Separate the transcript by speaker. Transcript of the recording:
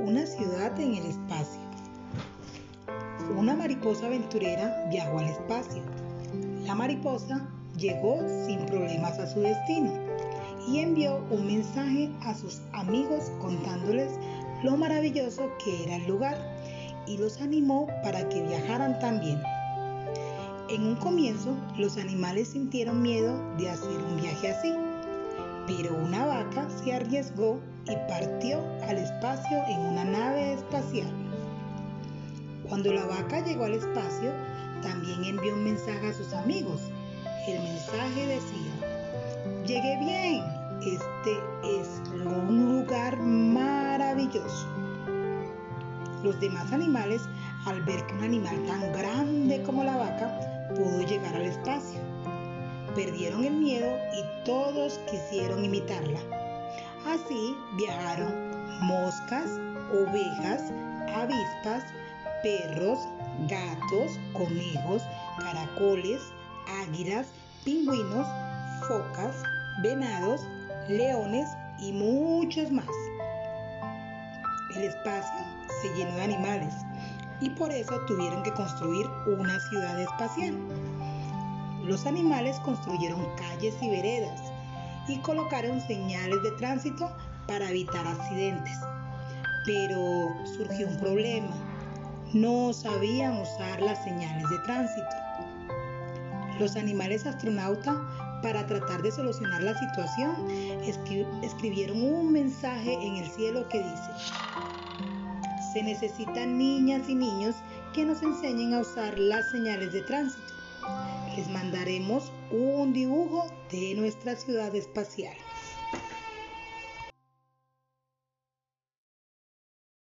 Speaker 1: Una ciudad en el espacio. Una mariposa aventurera viajó al espacio. La mariposa llegó sin problemas a su destino y envió un mensaje a sus amigos contándoles lo maravilloso que era el lugar y los animó para que viajaran también. En un comienzo, los animales sintieron miedo de hacer un viaje así, pero una vaca se arriesgó y partió al espacio en una nave espacial. Cuando la vaca llegó al espacio, también envió un mensaje a sus amigos. El mensaje decía, llegué bien, este es un lugar maravilloso. Los demás animales, al ver que un animal tan grande como la vaca pudo llegar al espacio, perdieron el miedo y todos quisieron imitarla. Así viajaron moscas, ovejas, avispas, perros, gatos, conejos, caracoles, águilas, pingüinos, focas, venados, leones y muchos más. El espacio se llenó de animales y por eso tuvieron que construir una ciudad espacial. Los animales construyeron calles y veredas y colocaron señales de tránsito para evitar accidentes. Pero surgió un problema. No sabían usar las señales de tránsito. Los animales astronautas, para tratar de solucionar la situación, escribieron un mensaje en el cielo que dice, se necesitan niñas y niños que nos enseñen a usar las señales de tránsito. Les mandaremos un dibujo de nuestra ciudad espacial.